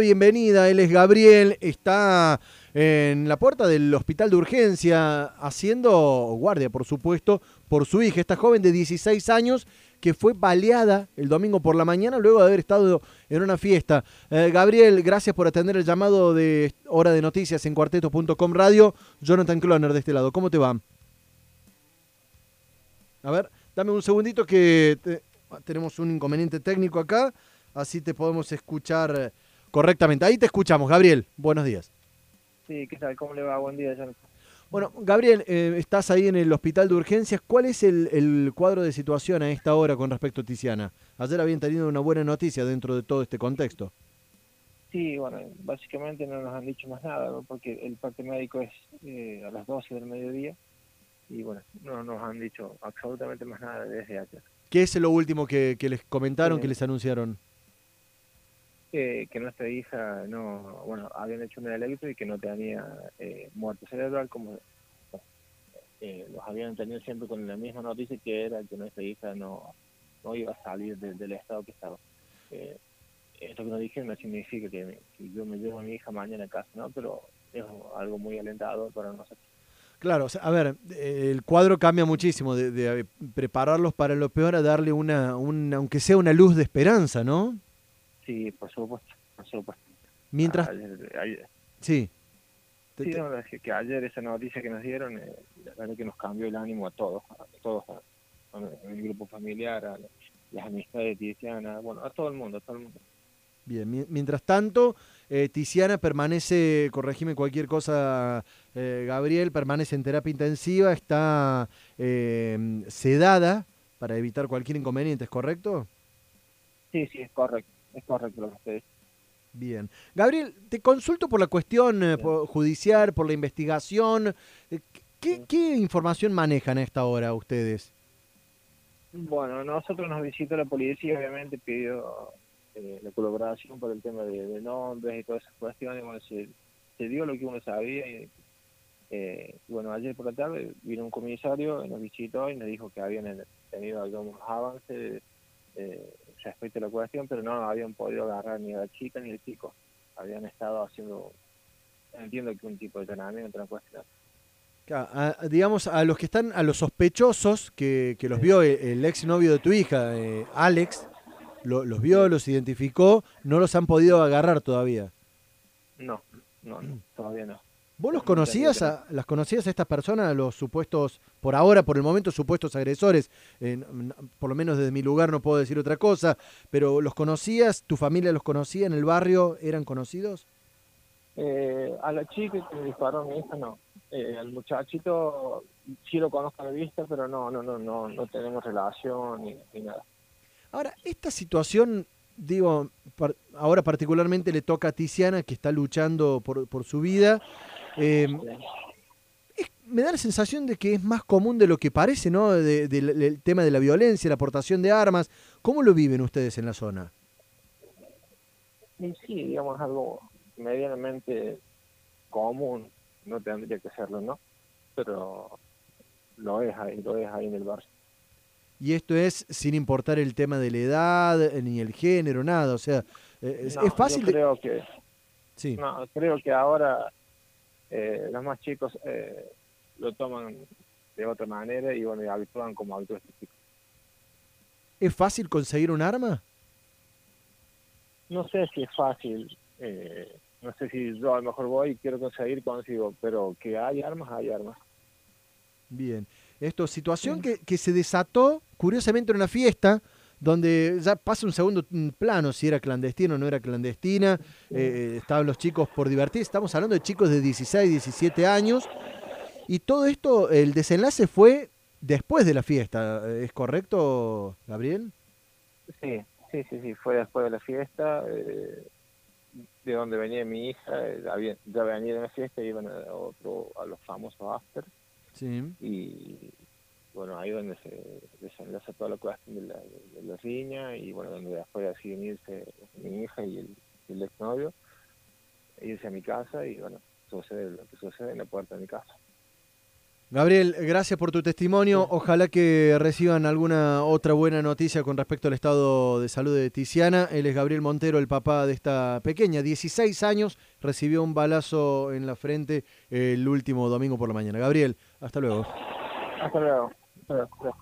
Bienvenida, él es Gabriel, está en la puerta del hospital de urgencia haciendo guardia, por supuesto, por su hija, esta joven de 16 años que fue baleada el domingo por la mañana luego de haber estado en una fiesta. Eh, Gabriel, gracias por atender el llamado de Hora de Noticias en cuarteto.com Radio. Jonathan Cloner de este lado, ¿cómo te va? A ver, dame un segundito que tenemos un inconveniente técnico acá, así te podemos escuchar correctamente. Ahí te escuchamos, Gabriel. Buenos días. Sí, ¿qué tal? ¿Cómo le va? Buen día, Jonathan. Bueno, Gabriel, eh, estás ahí en el hospital de urgencias. ¿Cuál es el, cuadro de situación a esta hora con respecto a Tiziana? Ayer habían tenido una buena noticia dentro de todo este contexto. Sí, bueno, básicamente no nos han dicho más nada, porque el parte médico es eh, a las 12 del mediodía y bueno, no nos han dicho absolutamente más nada desde ayer. ¿Qué es lo último que, les comentaron, que les anunciaron? Que nuestra hija no, bueno, habían hecho un electro y que no tenía eh, muerte cerebral como eh, los habían tenido siempre con la misma noticia que era que nuestra hija no, no iba a salir del estado que estaba. Eh, esto que nos dijeron no significa que, yo me llevo a mi hija mañana a casa, ¿no? Pero es algo muy alentador para nosotros. Claro, a ver, el cuadro cambia muchísimo, de, de, prepararlos para lo peor a darle una, una, aunque sea una luz de esperanza, ¿no? Sí, por supuesto, por supuesto. Mientras... sí. Sí, que ayer esa noticia que nos dieron, eh, la verdad que nos cambió el ánimo a todos, a todos, a, el grupo familiar, a las amistades de Tiziana, bueno, a todo el mundo, a todo el mundo. Bien, mientras tanto, eh, Tiziana permanece, corregime cualquier cosa, eh, Gabriel, permanece en terapia intensiva, está eh, sedada para evitar cualquier inconveniente, ¿es correcto? Sí, sí, es correcto es correcto lo que usted Bien. Gabriel, te consulto por la cuestión eh, judicial, por la investigación. Eh, ¿Qué, información manejan a esta hora ustedes? Bueno, nosotros nos visitó la policía, obviamente pidió eh, la colaboración por el tema de, nombres y todas esas cuestiones. Bueno, se, dio lo que uno sabía. Y, bueno, ayer por la tarde vino un comisario, nos visitó y nos dijo que habían tenido algunos avances eh, respecto a la cuestión, pero no habían podido agarrar ni a la chica ni al chico. Habían estado haciendo, entiendo que un tipo de entrenamiento, otra cuestión. digamos, a los que están, a los sospechosos que, que los vio el, ex novio de tu hija, eh, Alex, los vio, los identificó, no los han podido agarrar todavía. No, no, no todavía no. ¿Vos los conocías, a, las conocías a estas personas, los supuestos, por ahora, por el momento, supuestos agresores? por lo menos desde mi lugar no puedo decir otra cosa, pero ¿los conocías? ¿Tu familia los conocía en el barrio? ¿Eran conocidos? Eh, a la chica que me disparó mi hija, no. Eh, al muchachito sí lo conozco de vista, pero no, no, no, no, no tenemos relación ni, ni nada. Ahora, esta situación digo, ahora particularmente le toca a Tiziana, que está luchando por, por su vida. Eh, me da la sensación de que es más común de lo que parece, ¿no? del tema de la violencia, la aportación de armas. ¿Cómo lo viven ustedes en la zona? Sí, digamos, algo medianamente común. No tendría que serlo, ¿no? Pero lo es ahí, lo es ahí en el barrio. Y esto es sin importar el tema de la edad, ni el género, nada. O sea, eh, es, fácil. creo que. Sí. No, creo que ahora eh, los más chicos eh, lo toman de otra manera y bueno, actúan como actúan este ¿Es fácil conseguir un arma? No sé si es fácil. Eh, no sé si yo a lo mejor voy y quiero conseguir, consigo, pero que hay armas, hay armas. Bien. Esto, situación que, que se desató, curiosamente, en una fiesta donde ya pasa un segundo plano si era clandestino o no era clandestina, eh, estaban los chicos por divertir, estamos hablando de chicos de 16, 17 años, y todo esto, el desenlace fue después de la fiesta, ¿es correcto, Gabriel? Sí, sí, sí, sí, fue después de la fiesta, eh, de donde venía mi hija, eh, ya venía de la fiesta, iban a, otro, a los famosos after, sí. y bueno, ahí donde se desenlaza toda la cuestión de la, de, la riña y bueno, donde después así unirse mi hija y el, el exnovio, irse a mi casa y bueno, sucede lo que sucede en la puerta de mi casa. Gabriel, gracias por tu testimonio. Ojalá que reciban alguna otra buena noticia con respecto al estado de salud de Tiziana. Él es Gabriel Montero, el papá de esta pequeña, 16 años, recibió un balazo en la frente el último domingo por la mañana. Gabriel, hasta luego. Hasta luego. certo.